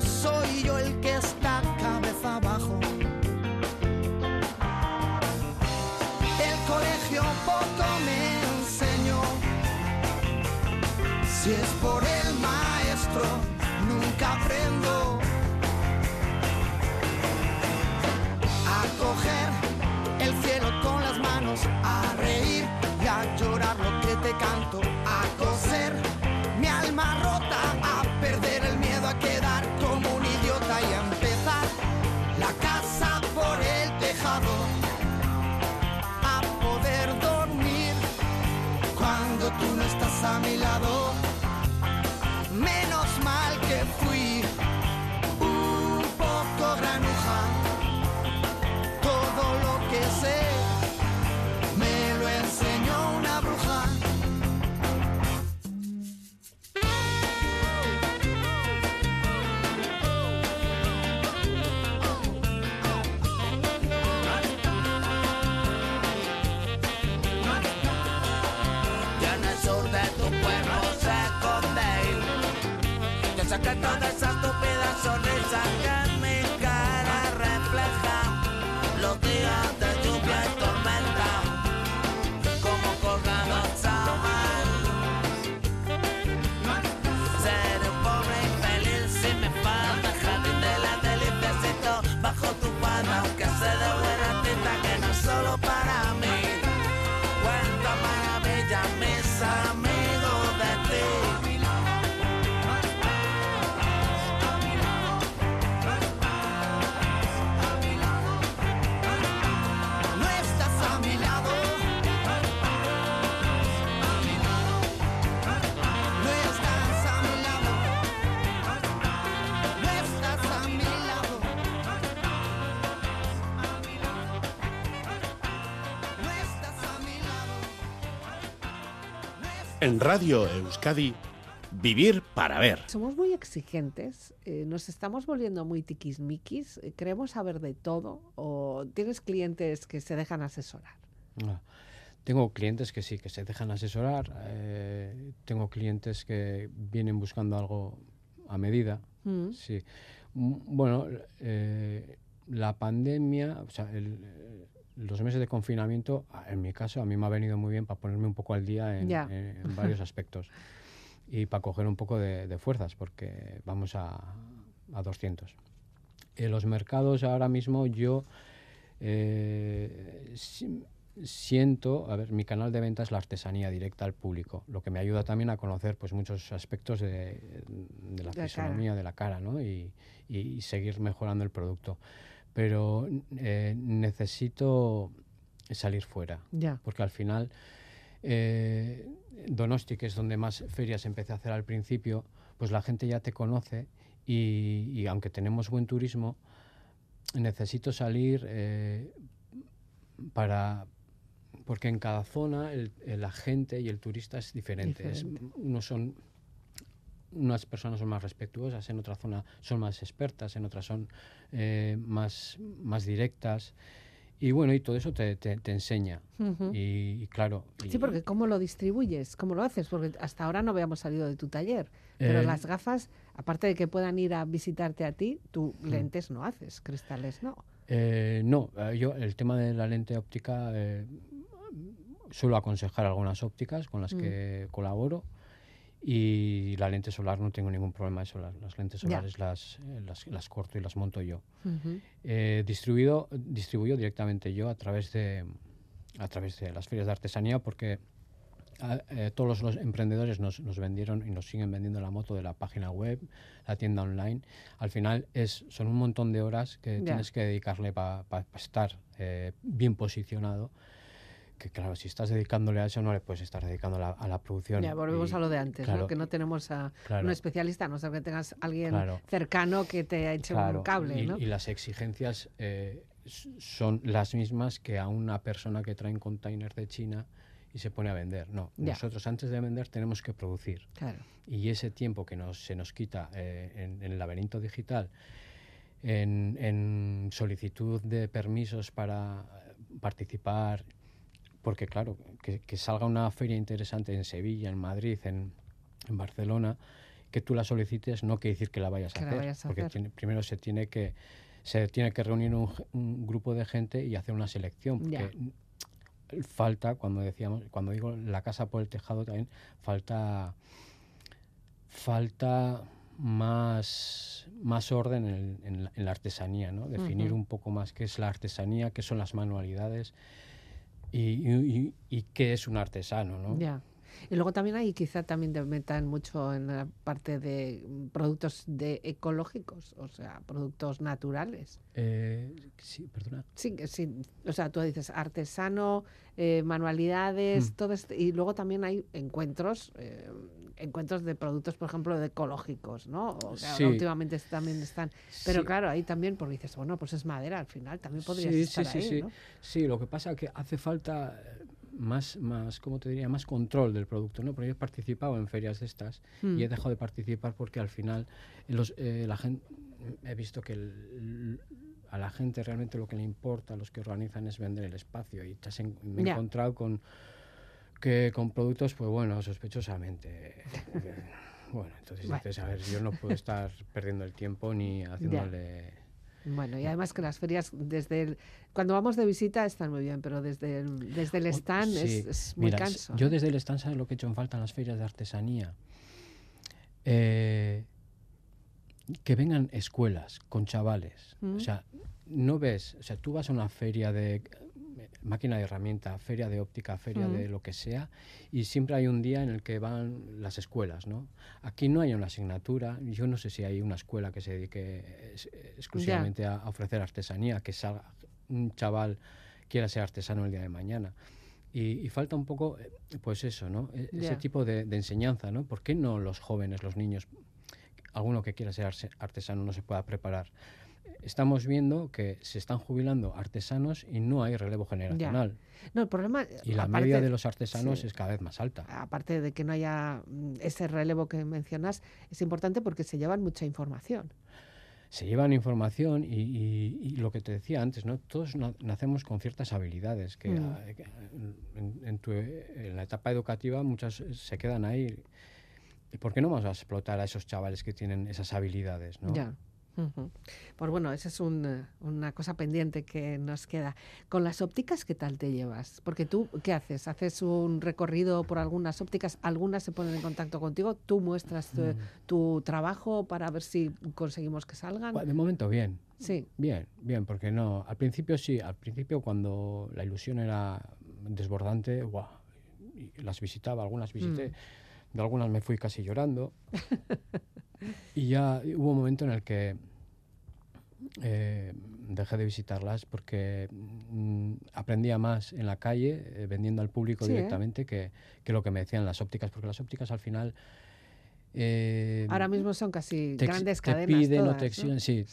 a mi lado. En Radio Euskadi, Vivir para ver. Somos muy exigentes, eh, nos estamos volviendo muy tiquismiquis, eh, queremos saber de todo o tienes clientes que se dejan asesorar. Ah, Tengo clientes que sí, que se dejan asesorar. eh, tengo clientes que vienen buscando algo a medida. Mm. Sí. Mm, Bueno, eh, la pandemia, o sea, el, los meses de confinamiento, en mi caso, a mí me ha venido muy bien para ponerme un poco al día en, en- en varios aspectos y para coger un poco de, de fuerzas, porque vamos a, a 200. En los mercados ahora mismo yo eh, si- siento, a ver, mi canal de venta es la artesanía directa al público, lo que me ayuda también a conocer pues muchos aspectos de, de la fisonomía, de la cara, ¿no? Y- y seguir mejorando el producto. Pero eh, necesito salir fuera, Ya. porque al final eh, Donosti, que es donde más ferias empecé a hacer al principio, pues la gente ya te conoce y, y aunque tenemos buen turismo, necesito salir eh, para porque en cada zona el, el agente y el turista es diferente. Es- Diferente. unos son unas personas son más respetuosas, en otra zona son más expertas, en otras son eh, más, más directas. Y bueno, y todo eso te, te- te enseña. Y, y claro. Sí, y- porque ¿cómo lo distribuyes? ¿Cómo lo haces? Porque hasta ahora no habíamos salido de tu taller. Pero Eh, las gafas, aparte de que puedan ir a visitarte a ti, tú lentes no haces, cristales no. Eh, no, eh, yo el tema de la lente óptica eh, suelo aconsejar algunas ópticas con las Mm. que colaboro y la lente solar no tengo ningún problema eso las, las lentes solares las, eh, las, las corto y las monto yo Ujú. Eh, distribuido distribuyo directamente yo a través de a través de las ferias de artesanía porque a- eh, todos los, los emprendedores nos, nos vendieron y nos siguen vendiendo la moto de la página web, la tienda online. Al final es, son un montón de horas que Ya. tienes que dedicarle para estar eh, bien posicionado. Que claro, si estás dedicándole a eso, no le puedes estar dedicando a la, a la producción. Ya volvemos y- a lo de antes, ¿no? claro, que no tenemos a claro. un especialista, no ser que tengas alguien Claro. cercano que te eche un cable, y, ¿no? y las exigencias eh, son las mismas que a una persona que trae un container de China y se pone a vender. No, Ya. nosotros antes de vender tenemos que producir. Y ese tiempo que nos, se nos quita eh, en, en el laberinto digital, en, en solicitud de permisos para eh, participar, porque claro, que, que salga una feria interesante en Sevilla, en Madrid, en, en Barcelona, que tú la solicites no quiere decir que la vayas a Que la hacer, vayas a porque hacer. tiene- primero se tiene que se tiene que reunir un, un grupo de gente y hacer una selección, porque falta, cuando decíamos, cuando digo la casa por el tejado también falta falta más, más orden en, en la, en la artesanía, ¿no? Definir un poco más qué es la artesanía, qué son las manualidades y, y- y- qué es un artesano, ¿no? Ya. Y luego también ahí quizá también te metan mucho en la parte de mm, productos de ecológicos, o sea, productos naturales. Eh, sí, perdona. Sí, sí. O sea, tú dices artesano, eh, manualidades, Mm. todo este, y luego también hay encuentros, eh, encuentros de productos, por ejemplo, de ecológicos, ¿no? O Sí. últimamente también están. Pero Sí. claro, ahí también, porque dices, bueno, pues es madera al final, también podrías Sí, estar ahí, sí. ¿no? Sí, lo que pasa es que hace falta más, más, ¿cómo te diría? Más control del producto, ¿no? Porque yo he participado en ferias de estas Mm. y he dejado de participar porque al final los, eh, la gente, he visto que el- a la gente realmente lo que le importa, a los que organizan, es vender el espacio y te has en- me he encontrado con que con productos, pues bueno, sospechosamente eh, Bueno, entonces Bueno. dices, a ver, yo no puedo estar perdiendo el tiempo ni haciéndole... Bueno, y además que las ferias, desde el, cuando vamos de visita están muy bien, pero desde el, desde el stand es, sí. es muy Mira, canso. Yo ¿eh? desde el stand, ¿sabes lo que he hecho en falta en las ferias de artesanía? Eh, que vengan escuelas con chavales. Mm. O sea, no ves, o sea, tú vas a una feria de máquina de herramienta, feria de óptica, feria Mm. de lo que sea, y siempre hay un día en el que van las escuelas, ¿no? Aquí no hay una asignatura, yo no sé si hay una escuela que se dedique es- exclusivamente a, a ofrecer artesanía, que salga un chaval quiera ser artesano el día de mañana. Y, y falta un poco, eh, pues eso, ¿no? E- Ese tipo de, de enseñanza, ¿no? ¿Por qué no los jóvenes, los niños, alguno que quiera ser artesano no se pueda preparar? Estamos viendo que se están jubilando artesanos y no hay relevo generacional. No, el problema... Y la aparte- media de los artesanos sí. es cada vez más alta. aparte de que no haya mm, ese relevo que mencionas, es importante porque se llevan mucha información. se llevan información y, y- y lo que te decía antes, ¿no? Todos na- nacemos con ciertas habilidades que, Mm. ah, que en, en tu, en la etapa educativa muchas se quedan ahí. ¿Y por qué no vamos a explotar a esos chavales que tienen esas habilidades, no? Ya. Pues bueno, esa es un, eh, una cosa pendiente que nos queda. Con las ópticas, ¿qué tal te llevas? Porque tú, ¿qué haces? ¿Haces un recorrido por algunas ópticas? Algunas se ponen en contacto contigo, tú muestras tu, Mm. tu trabajo para ver si conseguimos que salgan. Bueno, De momento bien, Sí, bien, bien, porque no. Al principio sí, al principio cuando la ilusión era desbordante, guau, las visitaba, algunas visité, Mm. de algunas me fui casi llorando. y ya hubo un momento en el que eh, dejé de visitarlas porque mm, aprendía más en la calle, eh, vendiendo al público Sí, ¿eh? directamente, que, que lo que me decían las ópticas, porque las ópticas al final... ahora mismo son casi te grandes te cadenas. piden o todas, te ¿no? exigen, sí,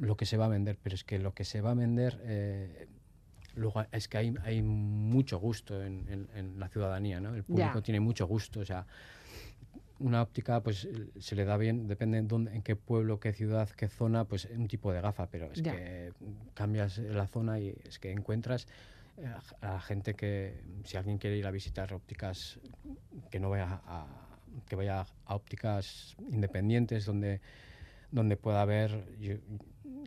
lo que se va a vender, pero es que lo que se va a vender, luego es que hay, hay mucho gusto en, en- en la ciudadanía, ¿no? El público Ya. tiene mucho gusto, o sea, una óptica pues eh, se le da bien, depende en, dónde, en qué pueblo, qué ciudad, qué zona, pues un tipo de gafa, pero es Ya. que cambias la zona y es que encuentras eh, a, a gente que si alguien quiere ir a visitar ópticas que no vaya a, que vaya a ópticas independientes donde donde pueda haber yo-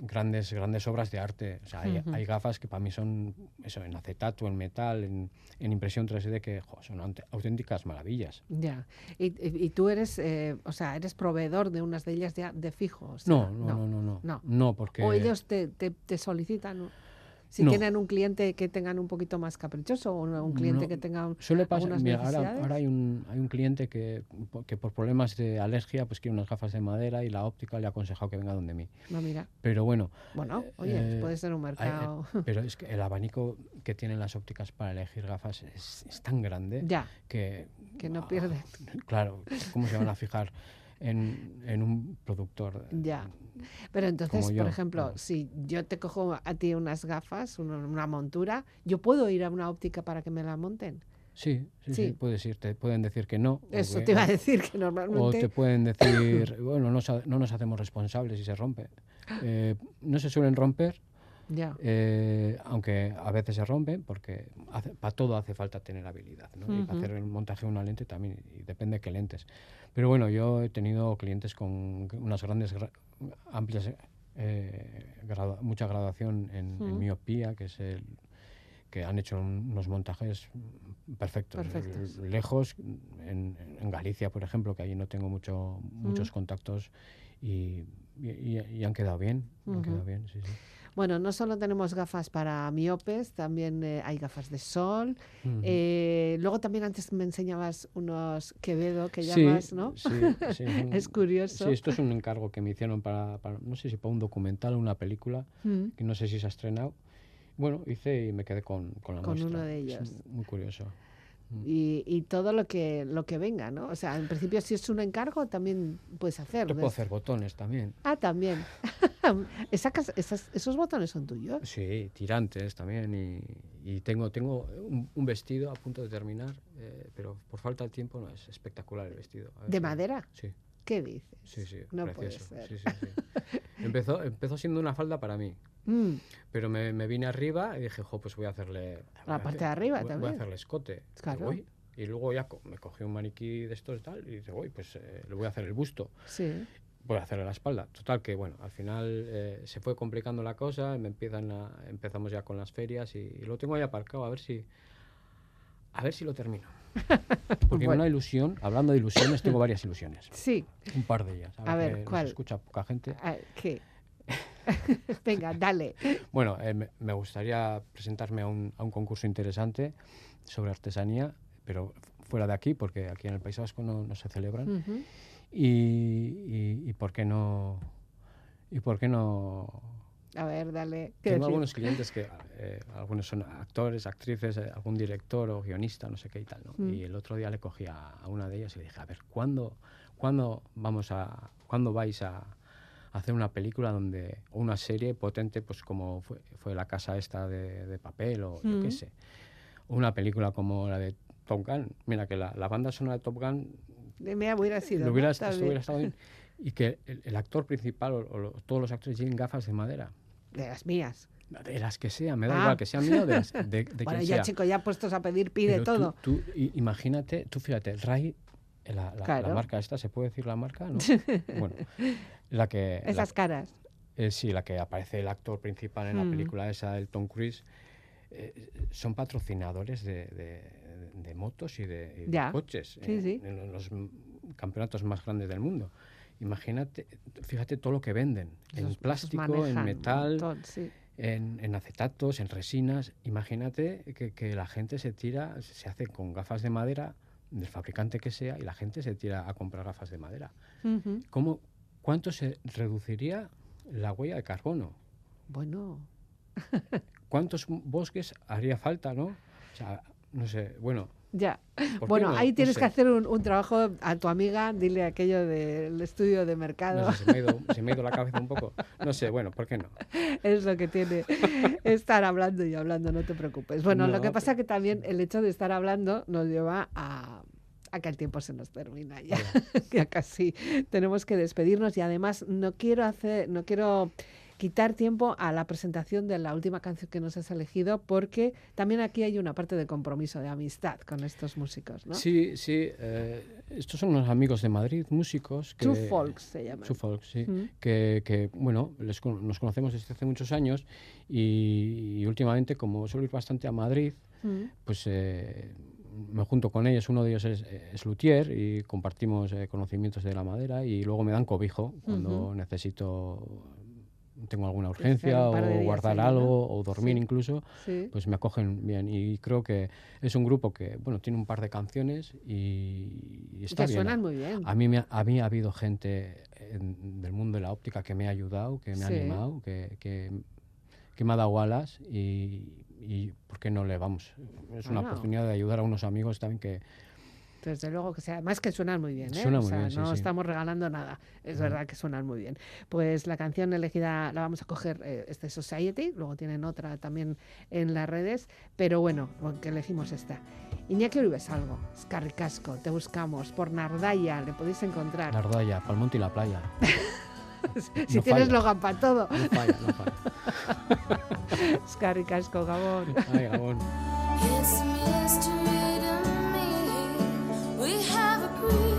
grandes grandes obras de arte o sea hay, hay gafas que para mí son eso en acetato en metal en, en impresión 3D que jo, son aut- auténticas maravillas Ya. Y, y- y tú eres, eh, o sea, eres proveedor de unas de ellas ya de fijo. o sea, no, no, no, no, no, no. no, porque O ellos te, te, te solicitan. Si No. tienen un cliente que tengan un poquito más caprichoso o un, cliente No, que tenga un- Suele pasar, algunas mira, ahora, necesidades. ahora hay un, hay un cliente que, que por problemas de alergia pues quiere unas gafas de madera y la óptica le ha aconsejado que venga donde mí. No, mira. Pero bueno, Bueno, Eh, oye, eh, puede ser un hay- mercado. eh, pero es que el abanico que tienen las ópticas para elegir gafas es, es tan grande ya, que... que no ah, pierden. Claro, ¿cómo se van a fijar en, en un productor? Ya. Pero entonces, por ejemplo, claro. si yo te cojo a ti unas gafas, una, una montura, ¿yo puedo ir a una óptica para que me la monten? Sí, sí, Sí. sí, puedes ir, te pueden decir que no. o Eso que- te iba a decir que O normalmente... te pueden decir, bueno, no, no nos hacemos responsables si se rompe. Eh, no se suelen romper, Eh, aunque a veces se rompen, porque para todo hace falta tener habilidad. ¿no? Y para hacer el montaje de una lente también, y depende de qué lentes. Pero bueno, yo he tenido clientes con unas grandes, gra- amplias, eh, gradu- mucha graduación en, en Ujú. miopía, que es el que han hecho un- unos montajes perfectos, lejos, en, en Galicia, por ejemplo, que ahí no tengo mucho, muchos contactos y, y- han quedado bien, han quedado bien, sí, sí. Bueno, no solo tenemos gafas para miopes, también eh, hay gafas de sol. Eh, luego también antes me enseñabas unos Quevedo que Sí, llamas, ¿no? Sí, sí, un- Es curioso. Sí, esto es un encargo que me hicieron para, para- no sé si para un documental o una película, Mm. que no sé si se ha estrenado. Bueno, hice y me quedé con, con la Con muestra. uno de Es ellos. muy curioso. Y, y todo lo que lo que venga, ¿no? O sea, en principio si es un encargo también puedes hacer. Te puedo hacer botones también. Ah, también. Esas- esos botones son tuyos. Sí, tirantes también. Y, y tengo, tengo un, un vestido a punto de terminar, eh, pero por falta de tiempo no es espectacular el vestido. ¿De si- madera? Sí, ¿Qué dices? sí, sí. No puede precioso. ser. Sí, sí, sí. empezó, empezó siendo una falda para mí. Mm, Pero me, me vine arriba y dije, jo, pues voy a hacerle... voy La parte hacer- de arriba voy- Voy también. a hacerle escote. Claro. Y luego ya co- me cogí un maniquí de estos y tal, y dice, uy, pues eh, le voy a hacer el busto, Sí. voy a hacerle la espalda. Total, que bueno, al final eh, se fue complicando la cosa, me empiezan a- empezamos ya con las ferias y, y lo tengo ahí aparcado, a ver si, a ver si lo termino. Porque Bueno. una ilusión, hablando de ilusiones, tengo varias ilusiones, Sí. un par de ellas. A ver, que nos ¿cuál? escucha poca gente. Ah, ¿Qué? Venga, dale. Bueno, eh, me, gustaría presentarme a un, a un concurso interesante sobre artesanía, pero fuera de aquí, porque aquí en el País Vasco no, no se celebran. Ujú. y, y, y por qué no... ¿Y por qué no...? A ver, dale. ¿Qué Tengo decir? algunos clientes que eh, algunos son actores, actrices, eh, algún director o guionista, no sé qué y tal, ¿no? Mm. Y el otro día le cogí a, a una de ellas y le dije, a ver, ¿cuándo, ¿cuándo vamos a... ¿Cuándo vais a hacer una película donde... o una serie potente, pues como fue, fue La Casa esta de, de papel o yo Mm. qué sé. O una película como la de Top Gun. Mira, que la, la banda sonora de Top Gun Mira, hubiera sido. hubiera, esto estado bien. Y que el, el actor principal o, todos los actores lleven gafas de madera. De las mías. De las que sean, me da Ah. igual que sean mías o de, las, de, de bueno, quien ya, sea. chico, ya puestos a pedir, pide Pero todo. Tú, imagínate, tú fíjate, el RAI, la, la- la marca esta, ¿se puede decir la marca? ¿no? bueno, la que... la- Esas caras. eh, sí, la que aparece el actor principal en la Mm. película esa, el Tom Cruise, eh, son patrocinadores de, de- de motos y de, y de Ya. coches Sí, en, sí. en los campeonatos más grandes del mundo. Imagínate, fíjate todo lo que venden, Esos- en plástico, en metal, montón, sí. en, en acetatos, en resinas. Imagínate que, que la gente se tira, se hace con gafas de madera, del fabricante que sea, y la gente se tira a comprar gafas de madera. ¿Cómo, ¿Cuánto se reduciría la huella de carbono? Bueno, ¿Cuántos bosques haría falta, no? O sea, no sé, bueno. Ya. ¿por qué Bueno, no? ahí No tienes sé. que hacer un, un trabajo a tu amiga, dile aquello del estudio de mercado. No sé, se me, ha ido, se me ha ido la cabeza un poco. No sé, bueno, ¿por qué no? Es lo que tiene estar hablando y hablando, no te preocupes. Bueno, lo que pasa pero- que también el hecho de estar hablando nos lleva a, a que el tiempo se nos termina ya. ya casi tenemos que despedirnos y además no quiero hacer, no quiero quitar tiempo a la presentación de la última canción que nos has elegido porque también aquí hay una parte de compromiso, de amistad con estos músicos, ¿no? Sí, sí. eh, estos son unos amigos de Madrid, músicos. Que, True Folks se llama. True Folks, sí. Mm. Que, que, bueno, les nos conocemos desde hace muchos años y, y últimamente, como suelo ir bastante a Madrid, Mm. pues eh, me junto con ellos. Uno de ellos es, es luthier y compartimos eh, conocimientos de la madera y luego me dan cobijo cuando necesito, tengo alguna urgencia o días guardar algo o dormir Sí. incluso, Sí. pues me acogen bien. Y creo que es un grupo que, bueno, tiene un par de canciones y, y está que bien. suenan muy bien. A mí, me ha, a mí ha habido gente en- del mundo de la óptica que me ha ayudado, que me ha animado, que, que, que me ha dado alas y, y ¿por qué no le vamos? Es una oportunidad de ayudar a unos amigos también que... Desde luego que sea, además que suenan muy bien, ¿eh? Suena O muy sea, bien, sí, no sí. estamos regalando nada, es verdad que suenan muy bien. Pues la canción elegida la vamos a coger, eh, este Society, luego tienen otra también en las redes, pero bueno, que elegimos esta. Iñaki Uribe algo, Casco, te buscamos, por Nardaya, le podéis encontrar. La Ardaya, Palmonte y la playa. si no tienes falla. logan para todo, No falla, no falla. Gabón. Ay, Gabón. We have a breeze.